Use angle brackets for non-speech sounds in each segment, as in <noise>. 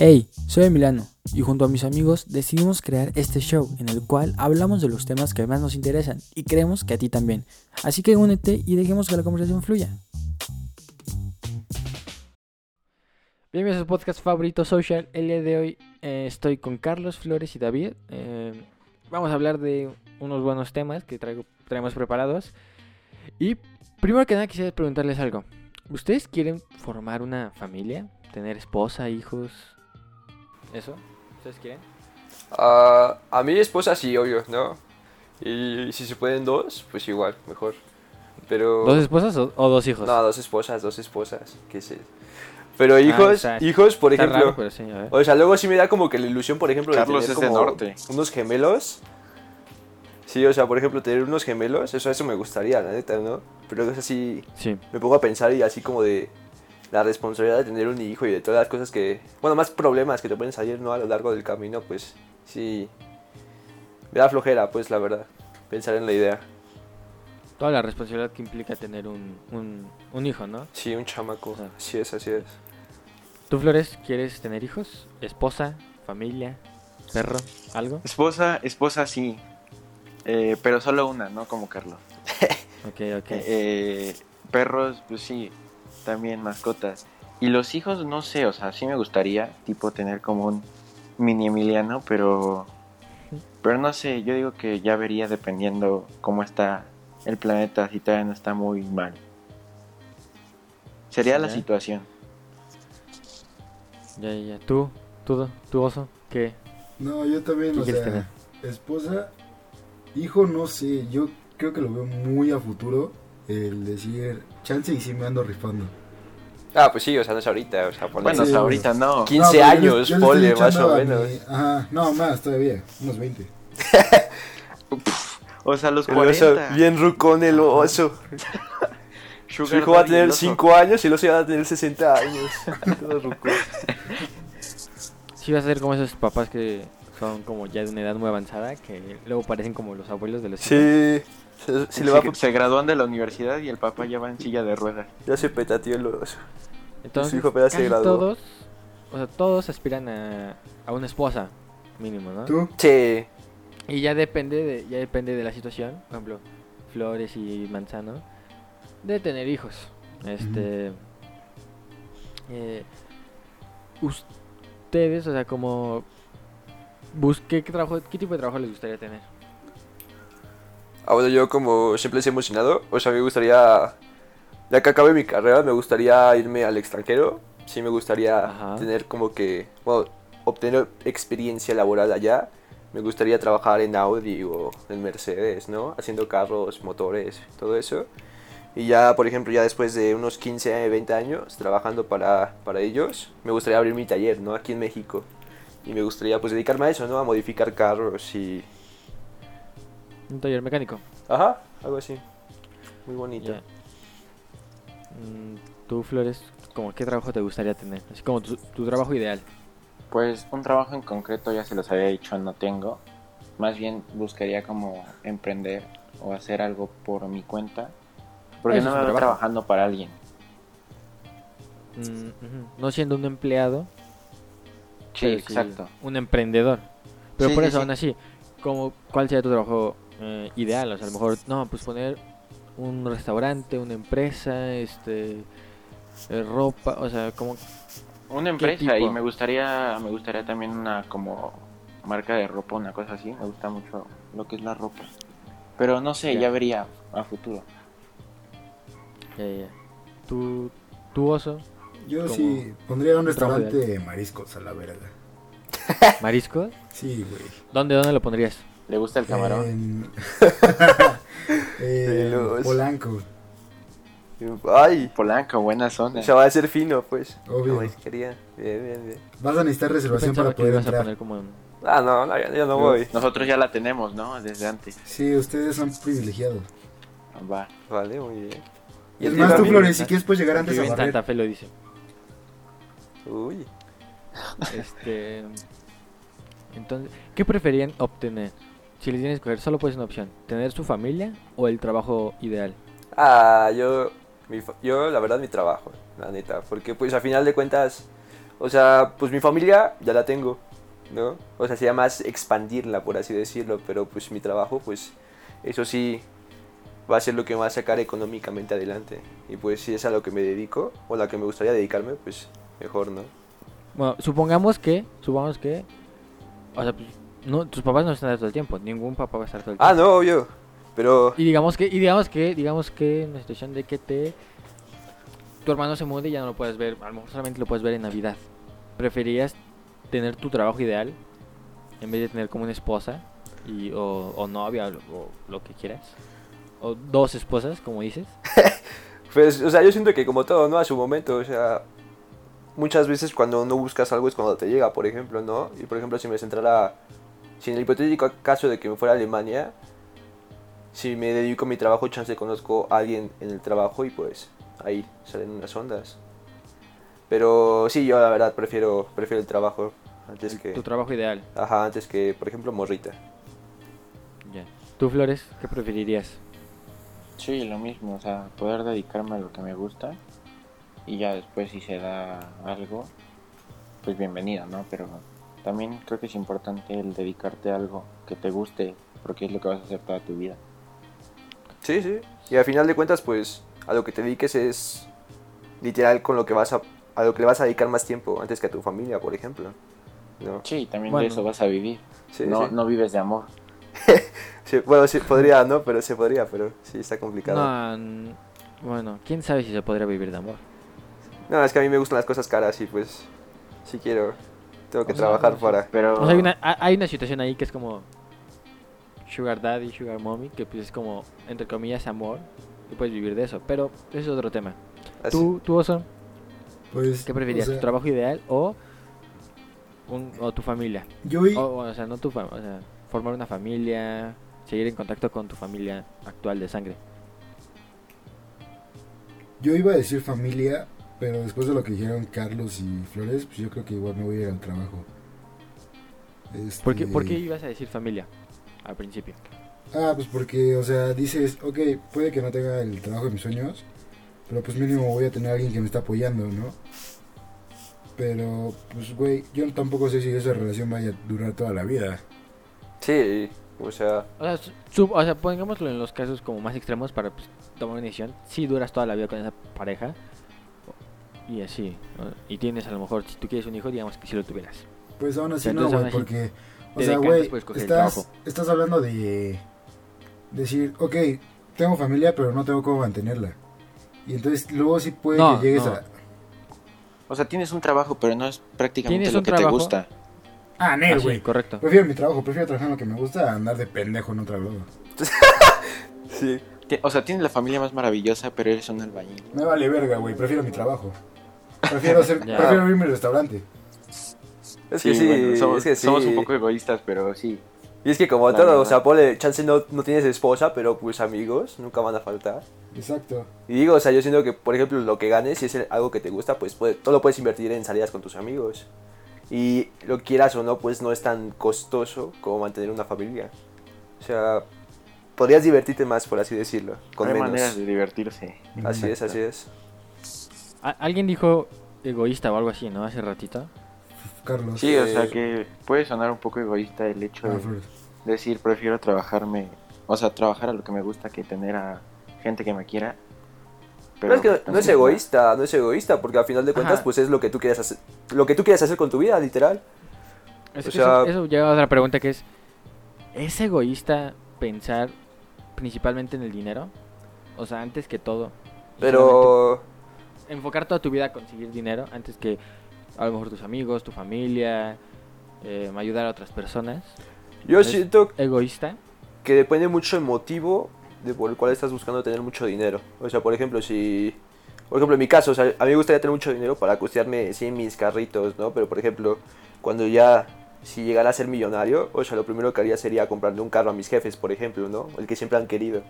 Hey, soy Emiliano y junto a mis amigos decidimos crear este show en el cual hablamos de los temas que más nos interesan y creemos que a ti también. Así que únete y dejemos que la conversación fluya. Bienvenidos a su podcast favorito social. El día de hoy eh, estoy con Carlos Flores y David. Eh, vamos a hablar de unos buenos temas que traigo, traemos preparados. Y primero que nada quisiera preguntarles algo. ¿Ustedes quieren formar una familia? ¿Tener esposa, hijos? ¿Eso? ¿Ustedes quieren? Ah, a mi esposa sí, obvio, ¿no? Y si se pueden dos, pues igual, mejor. Pero... ¿Dos esposas o, o dos hijos? No, dos esposas, dos esposas, qué sé. Pero hijos, está- hijos, por Está ejemplo... raro, pero sí. O sea, luego sí me da como que la ilusión, por ejemplo, Carlos de tener como norte. unos gemelos. Sí, o sea, por ejemplo, tener unos gemelos, eso, eso me gustaría, la neta, ¿no? Pero es así, Sí. me pongo a pensar y así como de la responsabilidad de tener un hijo y de todas las cosas que, bueno, más problemas que te pueden salir, ¿no? A lo largo del camino, pues sí, me da flojera, pues, la verdad, pensar en la idea. Toda la responsabilidad que implica tener un, un, un hijo, ¿no? Sí, un chamaco, Ajá. así es, así es. ¿Tú, Flores, quieres tener hijos? ¿Esposa? ¿Familia? ¿Perro? ¿Algo? Esposa, esposa sí. Eh, pero solo una, no como Carlos. <laughs> Ok, ok. Eh, perros, pues sí, también mascotas. Y los hijos, no sé, o sea, sí me gustaría, tipo, tener como un mini Emiliano, pero. Pero no sé, yo digo que ya vería dependiendo cómo está el planeta, si todavía no está muy mal. Sería la Ya. situación. Ya, ya, ya. ¿Tú? ¿Tú, tú oso? ¿Qué? No, yo también, ¿Qué o quieres sea, tener? esposa, hijo, no sé, yo creo que lo veo muy a futuro, el decir, chance y sí me ando rifando. Ah, pues sí, o sea, no es ahorita, o sea, ponle Bueno, Sí, hasta ahorita no. 15 No, yo años, yo le estoy ponle, más o a mi- menos. Ajá, no, más todavía, unos 20. <laughs> O sea, los El 40. oso, bien rucón el oso. <laughs> Su hijo va a tener el oso. 5 años y el oso ya va a tener 60 años. <laughs> Todo rucón. Sí vas a ser como esos papás que son como ya de una edad muy avanzada, que luego parecen como los abuelos de los hijos. Sí, se, se le va a... se gradúan de la universidad y el papá ya va en silla de ruedas. Ya se petateó el oso. Entonces, Su hijo apenas se casi graduó. todos, o sea, todos aspiran a, a una esposa, mínimo, ¿no? ¿Tú? Sí. Y ya depende de, ya depende de la situación, por ejemplo, Flores y Manzano, de tener hijos. Este eh, ustedes, o sea, como busque qué trabajo, qué tipo de trabajo les gustaría tener. Ah, bueno, yo como siempre les he emocionado, o sea, me gustaría, ya que acabe mi carrera, me gustaría irme al extranjero. Sí, me gustaría Ajá. tener como que, bueno, obtener experiencia laboral allá. Me gustaría trabajar en Audi o en Mercedes, ¿no? Haciendo carros, motores, todo eso. Y ya, por ejemplo, ya después de unos 15, 20 años trabajando para, para ellos, me gustaría abrir mi taller, ¿no? Aquí en México. Y me gustaría pues dedicarme a eso, ¿no? A modificar carros y... Un taller mecánico. Ajá, algo así. Muy bonito. Ya. Mm, Tú, Flores, como qué trabajo te gustaría tener, así como tu, tu trabajo ideal. Pues un trabajo en concreto, ya se los había dicho, no tengo. Más bien buscaría como emprender o hacer algo por mi cuenta. Porque Eso no me veo trabajando para alguien. Mm. No siendo un empleado, Sí, pero exacto. un emprendedor. Pero Sí, por eso, sí. aún así, como, ¿cuál sería tu trabajo eh, ideal? O sea, a lo mejor, no, pues poner un restaurante, una empresa, este, eh, ropa, o sea, como, Una empresa y me gustaría, me gustaría también una como marca de ropa, una cosa así. Me gusta mucho lo que es la ropa. Pero no sé, Ya. ya vería a futuro. ya, ya. ¿Tú, tú, oso, Yo sí pondría un restaurante de mariscos a la verga. <laughs> mariscos? Sí, güey. ¿Dónde, dónde lo pondrías? ¿Le gusta el camarón? <laughs> En... Polanco, Ay, Polanco, buena zona. o sea, va a ser fino, pues. obvio. Como quería. Bien, bien, bien. Vas a necesitar Yo reservación para que poder a poner como en- Ah, no, no, ya, ya no voy. Nosotros ya la tenemos, ¿no? Desde antes. Sí, ustedes son privilegiados. Va. Vale, muy bien. Y es el más, tú? Flores, si quieres puedes llegar antes a barrer. Santa Fe lo dice. Uy. Este. <laughs> Entonces, ¿qué preferían obtener? Si les tienen que escoger, solo puede ser una opción: ¿tener su familia o el trabajo ideal? Ah, yo, mi yo, la verdad, mi trabajo, la neta. Porque, pues, a final de cuentas, O sea, pues mi familia ya la tengo, ¿no? O sea, sería más expandirla, por así decirlo, pero pues mi trabajo, pues eso sí va a ser lo que me va a sacar económicamente adelante. Y pues si es a lo que me dedico, o a la que me gustaría dedicarme, pues mejor, ¿no? Bueno, supongamos que, supongamos que, o sea, pues, no, tus papás no están todo el tiempo, ningún papá va a estar todo el tiempo. Ah, no, obvio. Pero Y digamos que, y digamos que, digamos que en la situación de que te tu hermano se mude y ya no lo puedes ver, a lo mejor solamente lo puedes ver en Navidad. ¿Preferirías tener tu trabajo ideal en vez de tener como una esposa y, o, o novia o, o lo que quieras? O dos esposas, como dices. <laughs> Pues, o sea, yo siento que como todo, ¿no? A su momento, o sea, muchas veces cuando no buscas algo es cuando te llega, por ejemplo, ¿no? Y por ejemplo, si me centrara, si en el hipotético caso de que me fuera a Alemania, si me dedico a mi trabajo, chance conozco a alguien en el trabajo y pues ahí salen unas ondas. Pero sí, yo la verdad prefiero, prefiero el trabajo antes que... Tu trabajo ideal. Ajá, antes que, por ejemplo, morrita. Ya. ¿Tú, Flores, qué preferirías? Sí, lo mismo, o sea, poder dedicarme a lo que me gusta y ya después si se da algo, pues bienvenido, ¿no? Pero también creo que es importante el dedicarte a algo que te guste porque es lo que vas a hacer toda tu vida. Sí, sí. Y al final de cuentas, pues, a lo que te dediques es literal con lo que vas a, a lo que le vas a dedicar más tiempo antes que a tu familia, por ejemplo. ¿No? Sí, también Bueno. de eso vas a vivir. Sí, no, sí. no vives de amor. <laughs> Sí, bueno, sí, podría, ¿no? Pero se podría, pero sí está complicado. No. Bueno, quién sabe si se podría vivir de amor. Es que a mí me gustan las cosas caras y pues, si quiero, tengo que O sea, trabajar no para... Pero O sea, hay una, ha- hay una situación ahí que es como Sugar Daddy, Sugar Mommy, que pues es como, entre comillas, amor. Y puedes vivir de eso. Pero eso es otro tema. así. ¿Tú, tú Oso, Pues, qué preferirías? o sea, ¿Tu trabajo ideal o, un- o tu familia? Yo, i- O, o sea, no tu familia, o sea, formar una familia, seguir en contacto con tu familia actual de sangre. yo iba a decir familia, pero después de lo que dijeron Carlos y Flores, pues yo creo que igual me voy a ir al trabajo. Este, ¿Por qué, por qué ibas a decir familia al principio? Ah, pues porque, o sea, dices, ok, puede que no tenga el trabajo de mis sueños, pero pues mínimo voy a tener a alguien que me está apoyando, ¿no? Pero, pues, güey, yo tampoco sé si esa relación vaya a durar toda la vida. Sí, o sea, O sea, su- sub- o sea, pongámoslo en los casos como más extremos para pues, tomar una decisión. Si duras toda la vida con esa pareja y así. ¿no? Y tienes a lo mejor, si tú quieres un hijo, digamos que si lo tuvieras. Pues aún así no, güey, porque, o te sea, güey, estás, trabajo. estás hablando de decir, ok, tengo familia, pero no tengo cómo mantenerla. Y entonces luego sí puede No, que llegues no. a... O sea, tienes un trabajo, pero no es prácticamente ¿Tienes lo un que te trabajo? gusta. Ah, Ah, Nel, sí, güey. correcto. Prefiero mi trabajo, prefiero trabajar en lo que me gusta a andar de pendejo en otro lado. <laughs> sí. O sea, tienes la familia más maravillosa, pero eres un albañil. Me vale verga, güey, prefiero mi trabajo. Prefiero, hacer, <laughs> prefiero abrir mi restaurante. Es que sí, bueno, somos, es que sí. somos un poco egoístas, pero sí. Y es que como La todo, o sea, ponle, chance no, no tienes esposa, pero pues amigos nunca van a faltar. Exacto. Y digo, o sea, yo siento que, por ejemplo, lo que ganes, si es algo que te gusta, pues puede- todo lo puedes invertir en salidas con tus amigos. Y lo quieras o no, pues no es tan costoso como mantener una familia. O sea, podrías divertirte más, por así decirlo, con Hay menos. maneras de divertirse. Así es, así es. Alguien dijo egoísta o algo así, ¿no? Hace ratito. Carlos. Sí, o sea Eh, que puede sonar un poco egoísta el hecho Ah, de decir prefiero trabajarme, o sea, trabajar a lo que me gusta que tener a gente que me quiera. Pero es que no es egoísta, no es egoísta, porque al final de cuentas, Ajá. pues es lo que tú quieres hacer, lo que tú quieres hacer con tu vida, literal. Es- O eso, sea- eso lleva a otra pregunta que es, ¿es egoísta pensar principalmente en el dinero? O sea, antes que todo. Pero enfocar toda tu vida a conseguir dinero antes que a lo mejor tus amigos, tu familia, eh, ayudar a otras personas. yo ¿Es siento egoísta? que depende mucho el motivo de por el cual estás buscando tener mucho dinero. O sea, por ejemplo, si... Por ejemplo, en mi caso, o sea, a mí me gustaría tener mucho dinero para costearme, sí, mis carritos, ¿no? Pero, por ejemplo, cuando ya, si llegara a ser millonario, o sea, lo primero que haría sería comprarle un carro a mis jefes, por ejemplo, ¿no? El que siempre han querido.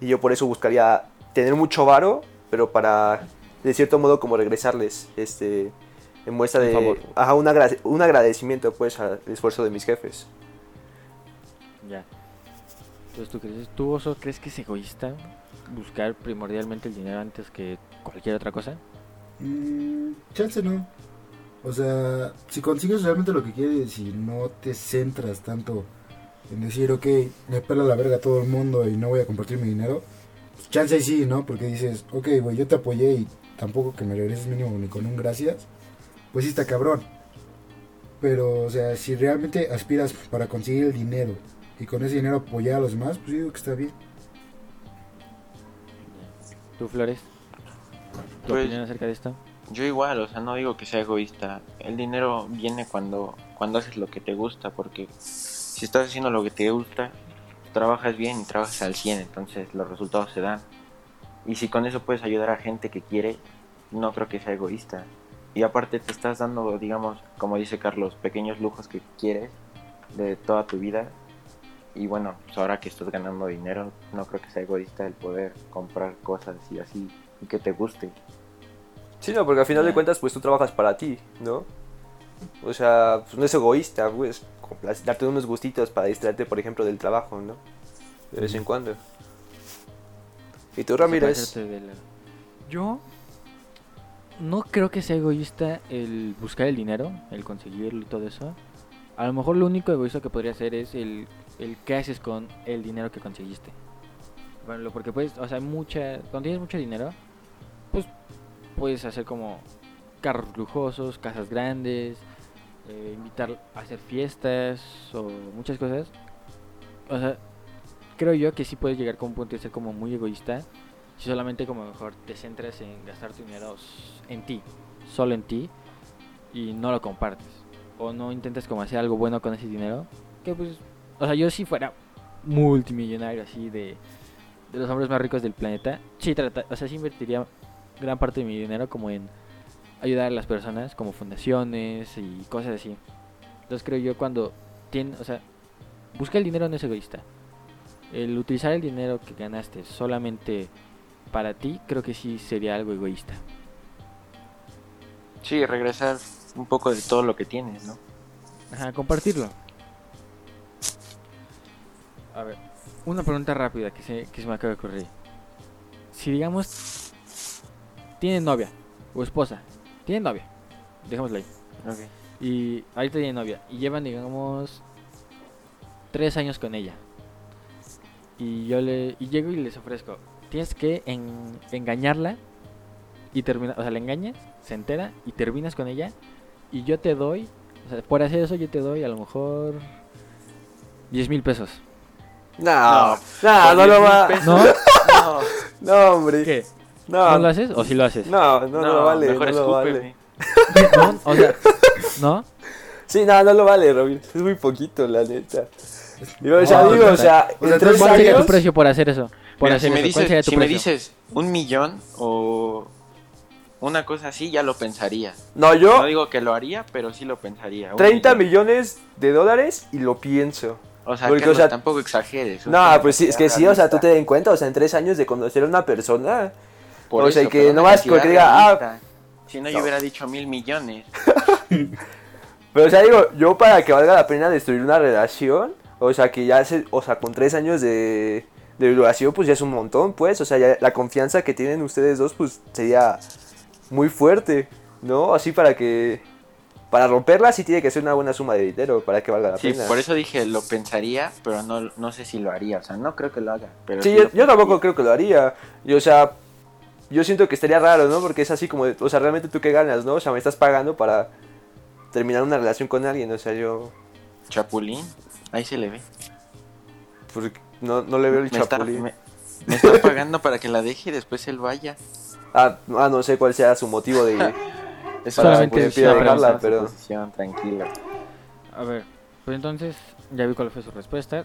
Y yo por eso buscaría tener mucho varo, pero para, de cierto modo, como regresarles, este, en muestra Un de... favor. Ajá, un, agrade- un agradecimiento, pues, al esfuerzo de mis jefes. Ya. Entonces, ¿tú crees, tú Oso, crees que es egoísta buscar primordialmente el dinero antes que cualquier otra cosa? Mm, chance no. O sea, si consigues realmente lo que quieres y no te centras tanto en decir, ok, me pela la verga todo el mundo y no voy a compartir mi dinero, pues chance y sí, ¿no? Porque dices, ok, güey, yo te apoyé y tampoco que me regreses mínimo ni con un gracias, pues sí está cabrón. Pero, o sea, si realmente aspiras para conseguir el dinero y con ese dinero apoyar a los demás, pues yo digo que está bien. ¿Tú, Flores? ¿Tu Pues- opinión acerca de esto? Yo igual, o sea, no digo que sea egoísta. El dinero viene cuando, cuando haces lo que te gusta, porque si estás haciendo lo que te gusta, trabajas bien y trabajas al 100, entonces los resultados se dan. Y si con eso puedes ayudar a gente que quiere, no creo que sea egoísta. Y aparte te estás dando, digamos, como dice Carlos, pequeños lujos que quieres de toda tu vida. Y bueno, pues ahora que estás ganando dinero, no creo que sea egoísta el poder comprar cosas y así, y que te guste. Sí, no, porque al final de cuentas, pues tú trabajas para ti, ¿no? O sea, pues no es egoísta, pues, darte unos gustitos para distraerte, por ejemplo, del trabajo, ¿no? De vez en cuando. ¿Y tú, Ramírez? Yo no creo que sea egoísta el buscar el dinero, el conseguirlo y todo eso. A lo mejor lo único egoísta que podría ser es el, el qué haces con el dinero que conseguiste. Bueno, porque puedes, o sea, mucha, cuando tienes mucho dinero, pues puedes hacer como carros lujosos, casas grandes, eh, invitar a hacer fiestas o muchas cosas. O sea, creo yo que sí puedes llegar con un punto de ser como muy egoísta si solamente como mejor te centras en gastar tu dinero en ti, solo en ti y no lo compartes o no intentas como hacer algo bueno con ese dinero, que pues, o sea, yo si fuera multimillonario así de de los hombres más ricos del planeta, sí trata, o sea, sí invertiría gran parte de mi dinero como en ayudar a las personas como fundaciones y cosas así. Entonces creo yo cuando tiene, o sea, busca el dinero no es egoísta. El utilizar el dinero que ganaste solamente para ti, creo que sí sería algo egoísta. Sí, regresar un poco de todo lo que tienes, ¿no? Ajá, compartirlo. A ver, una pregunta rápida que se, que se me acaba de ocurrir. Si digamos, tiene novia o esposa, tiene novia, dejémoslo ahí. Y ahorita tiene novia y llevan, digamos, tres años con ella. Y yo le y llego y les ofrezco, tienes que en- engañarla y terminar, o sea, la engañas, se entera y terminas con ella y yo te doy, o sea, por hacer eso yo te doy a lo mejor 10 mil pesos. No, No, no, lo 10,000 va. <laughs> No, No, hombre. ¿Qué? No, ¿No lo haces o sí lo haces? no, no, no, lo vale. mejor no lo vale. <laughs> ¿No? O sea, ¿no? Sí, no, no lo vale, Robin. Es muy poquito, la neta. Digo, o sea, No, digo, o sea, o sea, en tres ¿Cuál sería tu años. precio por hacer eso? Por Mira, hacer si me eso. ¿Cuál dices, sería tu si me dices un millón o una cosa así, ya lo pensaría. No, No yo, digo que lo haría, pero sí lo pensaría. Un 30 millón. millones de dólares y lo pienso. O sea, Porque, Carlos, o sea, tampoco exageres. No, pues sí, es que sí, o sea, tú te den cuenta, o sea, en tres años de conocer a una persona. Por o sea, eso, que nomás porque diga, ah. Si no, yo hubiera dicho mil millones. <laughs> Pero, o sea, digo, yo para que valga la pena destruir una relación, o sea, que ya se, o sea, con tres años de, de duración, pues ya es un montón, pues, o sea, ya la confianza que tienen ustedes dos, pues sería muy fuerte, ¿no? Así para que, para romperla sí tiene que ser una buena suma de dinero para que valga la Sí, pena. por eso dije, lo pensaría, pero no, no sé si lo haría. O sea, no creo que lo haga. Pero Sí, sí yo, lo yo tampoco creo que lo haría. Y, o sea, yo siento que estaría raro, ¿no? Porque es así como, de- o sea, realmente tú qué ganas, ¿no? O sea, me estás pagando para terminar una relación con alguien, o sea, yo Chapulín, ahí se le ve. pues, no, no le veo el Me está, chapulín. me, me está <laughs> pagando para que la deje y después él vaya. Ah, ah, no sé cuál sea su motivo de... <laughs> Es Solamente pregunta, pero... tranquilo. A ver, pues entonces ya vi cuál fue su respuesta.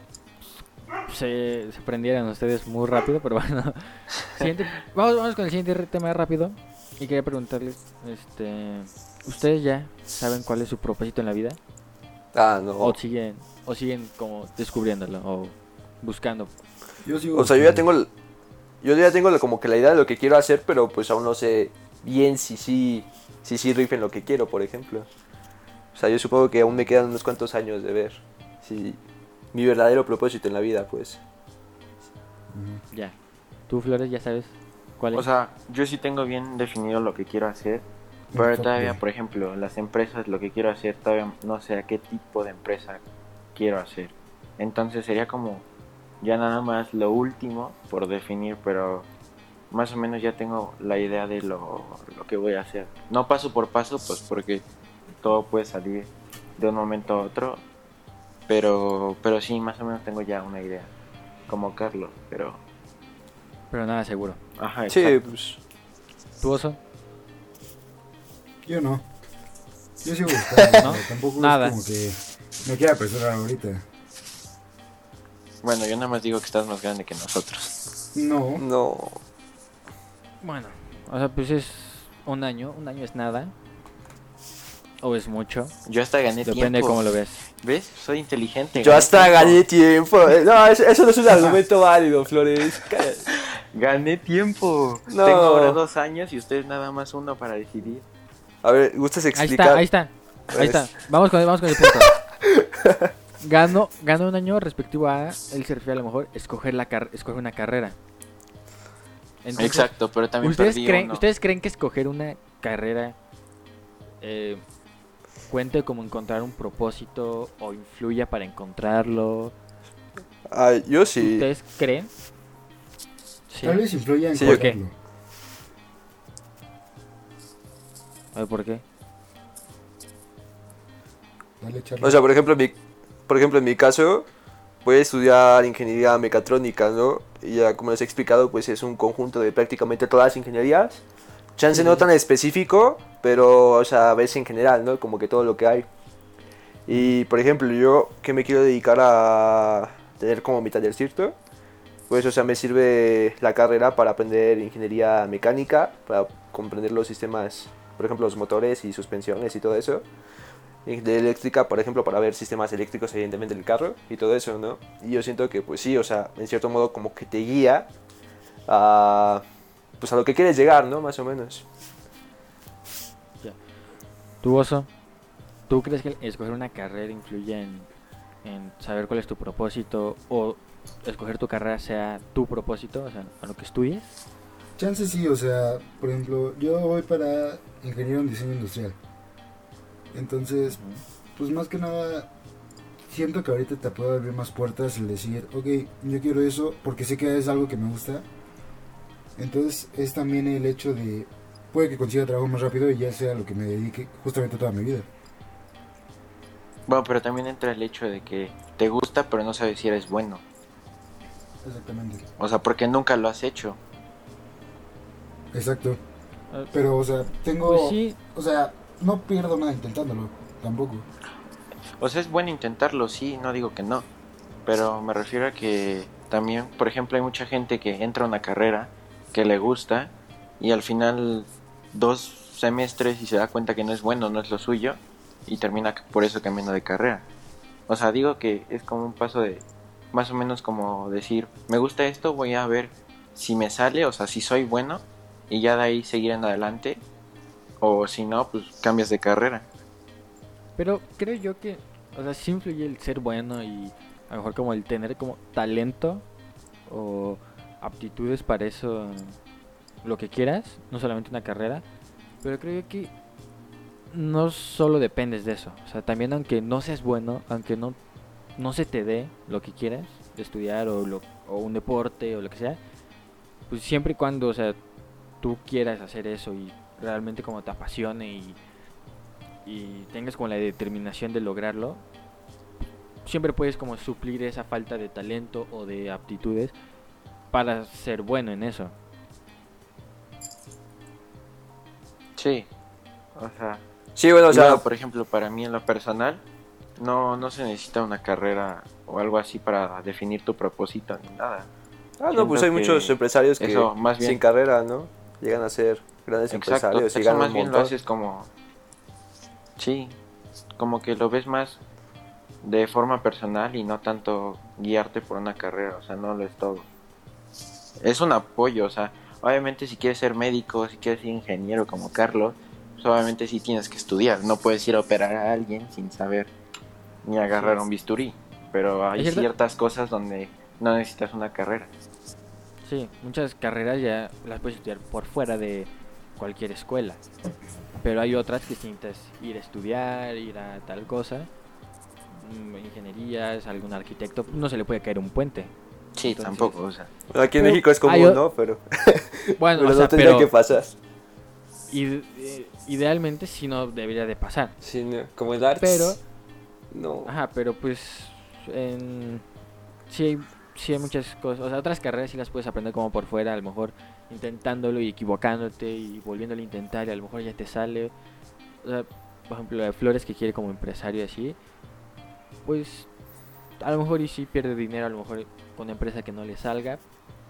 Se, se prendieron ustedes muy rápido, pero bueno. <laughs> Siguiente- vamos, vamos con el siguiente tema rápido. Y quería preguntarles, este, ¿ustedes ya saben cuál es su propósito en la vida? Ah, no. ¿O siguen, o siguen como descubriéndolo o buscando? Yo sigo O sea, yo ya tengo... el- Yo ya tengo como que la idea de lo que quiero hacer, pero pues aún no sé bien si sí, si sí rifen lo que quiero, por ejemplo. O sea, yo supongo que aún me quedan unos cuantos años de ver si mi verdadero propósito en la vida, pues. Ya. ¿Tú, Flores, ya sabes cuál es? O sea, yo sí tengo bien definido lo que quiero hacer. Pero todavía, por ejemplo, las empresas, lo que quiero hacer, todavía no sé a qué tipo de empresa quiero hacer. Entonces sería como ya nada más lo último por definir, pero más o menos ya tengo la idea de lo, lo que voy a hacer. No paso por paso, pues porque todo puede salir de un momento a otro, pero, pero sí, más o menos tengo ya una idea, como Carlos, pero... Pero nada seguro. Ajá, Sí, exacto. pues. ¿Tu oso? Yo no. Yo sigo <laughs> buscando, ¿No? tampoco Nada. es como que me quiera apresurar ahorita. Bueno, yo nada más digo que estás más grande que nosotros. No. No. Bueno, o sea, pues es un año. Un año es nada. O es mucho. Yo hasta gané Depende tiempo. de cómo lo ves. ¿Ves? Soy inteligente. Yo gané hasta tiempo. gané tiempo. No, eso, no es un <laughs> argumento válido, Flores. Gané tiempo. No. Tengo ahora dos años y ustedes nada más uno para decidir. A ver, ¿gustas Ahí explicar? está, ahí está. Ahí está. Vamos con, vamos con el punto. <laughs> Gano, gano un año respectivo a, él se refiere a lo mejor, escoger, la car- escoger una carrera. Entonces, Exacto, pero también ¿ustedes perdí creen, uno. ¿Ustedes creen que escoger una carrera eh, cuente como encontrar un propósito o influya para encontrarlo? Ah, yo sí. ¿Ustedes creen? Sí. Tal vez influya en Sí. A ver, ¿por qué? Dale, Charlie. O sea, por ejemplo, en mi, por ejemplo, en mi caso, voy a estudiar ingeniería mecatrónica, ¿no? Y ya como les he explicado, pues es un conjunto de prácticamente todas las ingenierías. Chance no tan específico, pero, o sea, ves en general, ¿no? Como que todo lo que hay. Y, por ejemplo, yo que me quiero dedicar a tener como mi tallercito, pues, o sea, me sirve la carrera para aprender ingeniería mecánica, para comprender los sistemas, por ejemplo, los motores y suspensiones y todo eso de eléctrica, por ejemplo, para ver sistemas eléctricos, evidentemente, del carro y todo eso, ¿no? Y yo siento que, pues sí, o sea, en cierto modo, como que te guía a, pues a lo que quieres llegar, ¿no? Más o menos. ¿Tu oso? ¿Tú crees que escoger una carrera influye en, en saber cuál es tu propósito o escoger tu carrera sea tu propósito, o sea, a lo que estudies? Chance sí, o sea, por ejemplo, yo voy para ingeniero en diseño industrial. Entonces, pues más que nada, siento que ahorita te puedo abrir más puertas el decir, ok, yo quiero eso porque sé que es algo que me gusta. Entonces, es también el hecho de, puede que consiga trabajo más rápido y ya sea lo que me dedique justamente toda mi vida. Bueno, pero también entra el hecho de que te gusta, pero no sabes si eres bueno. Exactamente. O sea, porque nunca lo has hecho. Exacto. Eh, Pero, o sea, tengo, Pues sí, o sea, no pierdo nada intentándolo, tampoco. O sea, es bueno intentarlo, sí, no digo que no. Pero me refiero a que también, por ejemplo, hay mucha gente que entra a una carrera que le gusta y al final dos semestres y se da cuenta que no es bueno, no es lo suyo y termina por eso cambiando de carrera. O sea, digo que es como un paso de más o menos como decir, me gusta esto, voy a ver si me sale, o sea, si soy bueno y ya de ahí seguir en adelante o si no, pues cambias de carrera. pero creo yo que, o sea, sí influye el ser bueno y a lo mejor como el tener como talento o aptitudes para eso, lo que quieras, no solamente una carrera, pero creo que no solo dependes de eso, o sea, también aunque no seas bueno, aunque no, no se te dé lo que quieras, estudiar o, lo, o un deporte o lo que sea, pues siempre y cuando, o sea, tú quieras hacer eso y realmente como te apasione y, y tengas como la determinación de lograrlo, siempre puedes como suplir esa falta de talento o de aptitudes para ser bueno en eso. Sí. O sea, Sí, bueno, o sea, por ejemplo, para mí en lo personal, no, no se necesita una carrera o algo así para definir tu propósito ni nada. ah, no, pues hay muchos empresarios que eso, más bien- sin carrera, ¿no? Llegan a ser grandes Exacto, empresarios y eso ganan más un bien lo haces como... Sí, como que lo ves más de forma personal y no tanto guiarte por una carrera, o sea, no lo es todo. Es un apoyo, o sea, obviamente si quieres ser médico, si quieres ser ingeniero como Carlos, pues obviamente sí tienes que estudiar, no puedes ir a operar a alguien sin saber ni agarrar un bisturí, pero hay ciertas cosas donde no necesitas una carrera. Sí, muchas carreras ya las puedes estudiar por fuera de cualquier escuela. Pero hay otras que si necesitas ir a estudiar, ir a tal cosa, mm, ingenierías, algún arquitecto, no se le puede caer un puente. Sí, Entonces- tampoco, o sea. Aquí en México es común, ¿no? Pero, <laughs> Bueno, pero o sea, no tendría pero que pasar. eh, idealmente sí no debería de pasar. Sí, no, como el arts. Pero, No. ajá, pero pues en, sí, hay, sí hay muchas cosas, o sea, otras carreras sí las puedes aprender como por fuera, a lo mejor intentándolo y equivocándote y volviéndolo a intentar y a lo mejor ya te sale. O sea, por ejemplo, la de Flores que quiere como empresario y así, pues a lo mejor y sí pierde dinero, a lo mejor con una empresa que no le salga,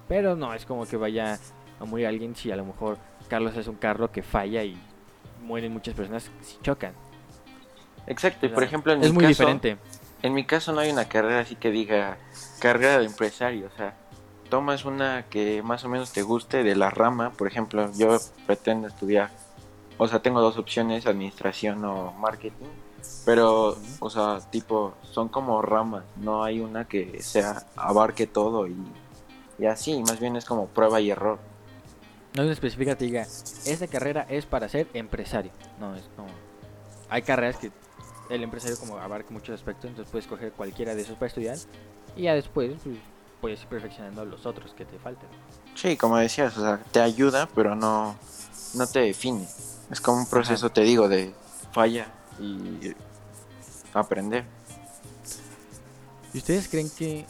pero no es como que vaya a morir alguien si a lo mejor Carlos es un carro que falla y mueren muchas personas si chocan. Exacto, y por ejemplo, en es mi muy caso, diferente. En mi caso no hay una carrera así que diga carrera de empresario, o sea, tomas una que más o menos te guste de la rama, por ejemplo, yo pretendo estudiar, o sea, tengo dos opciones, administración o marketing, pero, o sea, tipo, son como ramas, no hay una que sea abarque todo y, y así, más bien es como prueba y error. No hay una específica que te diga, esta carrera es para ser empresario. No, es no. Hay carreras que el empresario como abarca muchos aspectos, entonces puedes coger cualquiera de esos para estudiar y ya después pues, puedes ir perfeccionando los otros que te falten. Sí, como decías, o sea, te ayuda, pero no, no te define. Es como un proceso, te digo, de falla y aprender. ¿Y ustedes creen que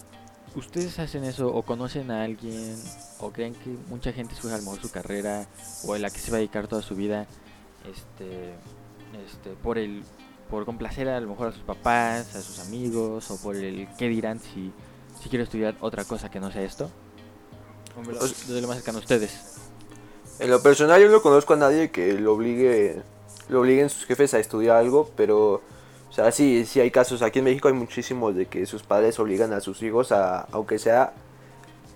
ustedes hacen eso o conocen a alguien o creen que mucha gente escoge a lo mejor su carrera o en la que se va a dedicar toda su vida este este por el por complacer a lo mejor a sus papás, a sus amigos o por el qué dirán si si quiero estudiar otra cosa que no sea esto? Hombre, lo- desde lo más cercano a ustedes. En lo personal yo no conozco a nadie que lo obligue, lo obliguen sus jefes a estudiar algo, pero, o sea, sí, sí hay casos, aquí en México hay muchísimos de que sus padres obligan a sus hijos a, aunque sea,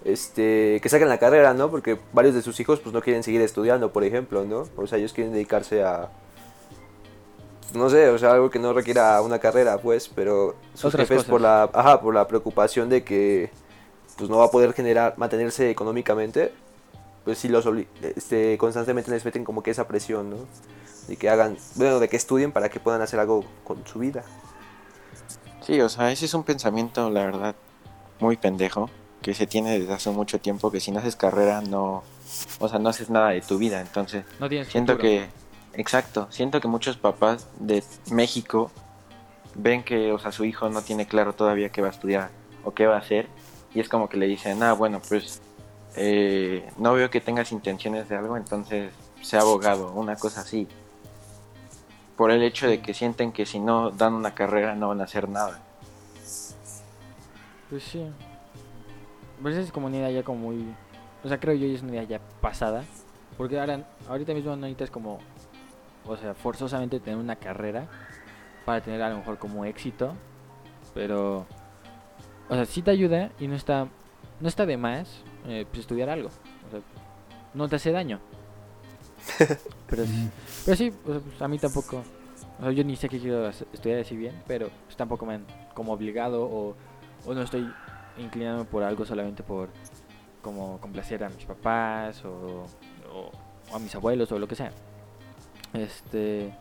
este, que saquen la carrera, ¿no? Porque varios de sus hijos pues no quieren seguir estudiando, por ejemplo, ¿no? O sea, ellos quieren dedicarse a, no sé, o sea, algo que no requiera una carrera, pues, pero sus Otras jefes cosas. por la, ajá, por la preocupación de que, pues no va a poder generar, mantenerse económicamente, pues sí los este, constantemente les meten como que esa presión, ¿no? De que hagan, bueno, de que estudien para que puedan hacer algo con su vida. Sí, o sea, ese es un pensamiento, la verdad, muy pendejo, que se tiene desde hace mucho tiempo, que si no haces carrera no, o sea, no haces nada de tu vida. Entonces, No tienes siento futuro. que, exacto, siento que muchos papás de México ven que, o sea, su hijo no tiene claro todavía qué va a estudiar o qué va a hacer, y es como que le dicen, ah, bueno, pues eh, no veo que tengas intenciones de algo, entonces sea abogado, una cosa así. Por el hecho de que sienten que si no dan una carrera no van a hacer nada. Pues sí. Pues es como una idea ya como muy... O sea, creo yo es una idea ya pasada. Porque ahora, ahorita mismo no necesitas como... O sea, forzosamente tener una carrera para tener a lo mejor como éxito. Pero... O sea, sí te ayuda y no está... No está de más eh, pues estudiar algo. O sea, no te hace daño. <laughs> Pero, sí- pero sí, o sea, pues, a mí tampoco... O sea, yo ni sé qué quiero estudiar así bien, pero pues, tampoco me han como obligado o o no estoy inclinándome por algo solamente por como complacer a mis papás o, o- a mis abuelos o lo que sea. Este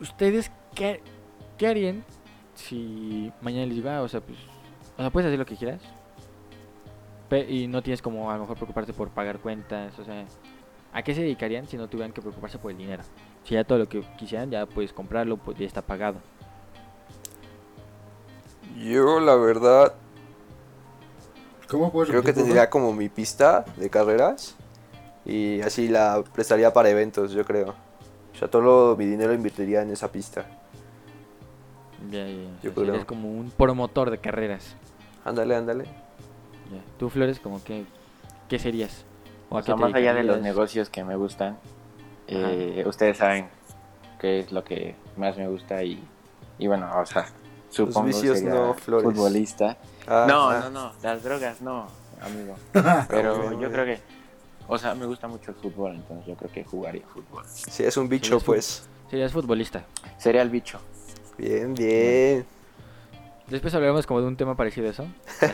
¿Ustedes qué, qué harían si mañana les digo, ah, o sea, pues o sea, puedes hacer lo que quieras? y no tienes como a lo mejor preocuparte por pagar cuentas, o sea, ¿a qué se dedicarían si no tuvieran que preocuparse por el dinero? Si ya todo lo que quisieran ya puedes comprarlo, pues ya está pagado. Yo, la verdad, ¿Cómo puedes creo que tendría como mi pista de carreras y así la prestaría para eventos, yo creo. O sea, todo mi dinero invertiría en esa pista. Ya, ya. O Yo sea, creo. serías como un promotor de carreras. Ándale, ándale. Ya. Tú, Flores, como que, ¿qué serías? ¿O a O qué sea, te más allá de los negocios que me gustan, eh, ustedes saben qué es lo que más me gusta y, y bueno, o sea, supongo vicios sería no, Flores. futbolista. Ah, no, ah. no, no, las drogas no, amigo. <laughs> Muy Pero yo creo que, o sea, me gusta mucho el fútbol, entonces yo creo que jugaría fútbol. Sí, es un bicho, Serías pues. Serías futbolista. Sería el bicho. Bien, bien. Después hablaremos como de un tema parecido a eso.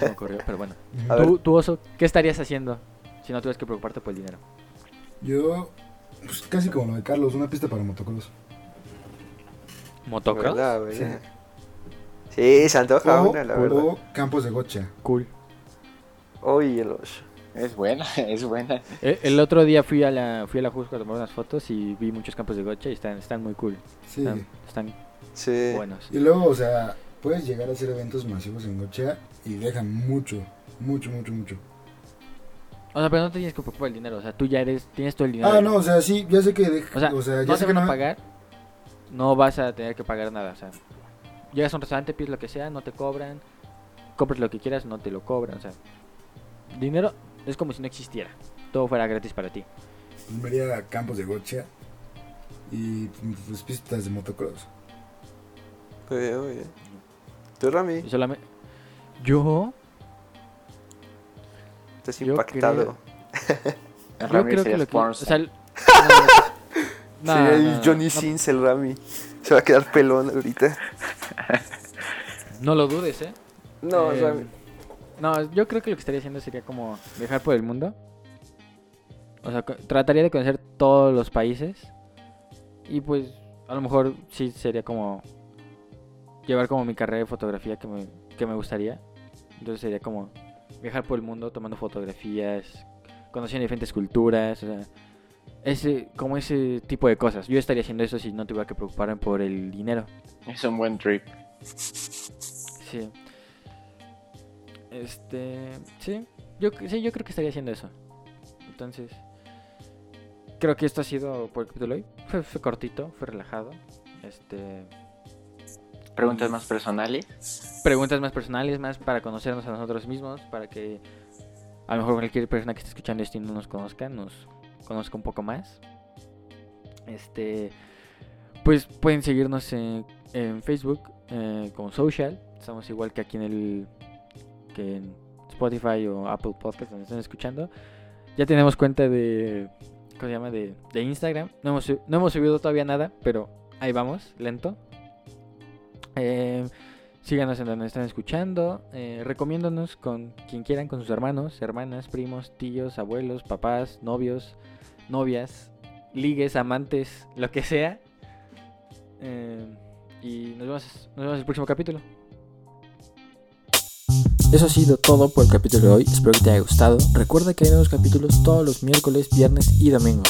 Me ocurrió, pero bueno. <laughs> Tú, tú, Oso, ¿qué estarías haciendo si no tuvieras que preocuparte por el dinero? Yo, pues casi como lo de Carlos, una pista para motocross. ¿Motocross? ¿Verdad, güey? Sí. Sí, se antoja O, una, la verdad. o campos de gocha. Cool. Oye, los... Es buena, <laughs> es buena. Eh, El otro día fui a la fui a la Jusco a tomar unas fotos y vi muchos campos de gocha y están, están muy cool. Sí. Están, están Sí. buenos. Y luego, o sea, puedes llegar a hacer eventos masivos en gocha y dejan mucho, mucho, mucho, mucho. O sea, pero no te tienes que preocupar el dinero. O sea, tú ya eres, tienes todo el dinero. Ah, no, o sea, sí, ya sé que... dej- O sea, o sea, ya no sé te que no... pagar, no vas a tener que pagar nada. O sea, llegas a un restaurante, pides lo que sea, no te cobran. Compras lo que quieras, no te lo cobran. O sea, dinero es como si no existiera. Todo fuera gratis para ti. Me iría a campos de gocha y pues pistas de motocross. Muy bien. ¿Tú, Rami? Y solamente. Yo, Estás Yo impactado. <laughs> yo Rami creo se que lo que. O sea, el- <laughs> no, sí, no, no, Johnny no, Sins, el Rami. Se va a quedar pelón ahorita. no lo dudes, eh. No, Eh, Rami. No, yo creo que lo que estaría haciendo sería como viajar por el mundo. O sea, trataría de conocer todos los países. Y pues, a lo mejor sí sería como llevar como mi carrera de fotografía que me, que me gustaría. Entonces sería como viajar por el mundo tomando fotografías, conociendo diferentes culturas, o sea, ese, como ese tipo de cosas. Yo estaría haciendo eso si no tuviera que preocuparme por el dinero. Es un buen trip. Sí. Este, sí, yo sí, yo creo que estaría haciendo eso. Entonces, creo que esto ha sido por el capítulo de hoy. Fue, fue cortito, fue relajado. Este, Preguntas más personales. preguntas más personales, más para conocernos a nosotros mismos, para que a lo mejor cualquier persona que esté escuchando esto y no nos conozca, nos conozca un poco más. Este, pues pueden seguirnos en, en Facebook eh, como Social. Estamos igual que aquí en el que en Spotify o Apple Podcast donde estén escuchando. Ya tenemos cuenta de ¿cómo se llama? de, de Instagram. No hemos, no hemos subido todavía nada, pero ahí vamos, lento. Eh, síganos en donde están escuchando. Eh, recomiéndonos con quien quieran, con sus hermanos, hermanas, primos, tíos, abuelos, papás, novios, novias, ligues, amantes, lo que sea. Eh, y nos vemos, nos vemos en el próximo capítulo. Eso ha sido todo por el capítulo de hoy. Espero que te haya gustado. Recuerda que hay nuevos capítulos todos los miércoles, viernes y domingo.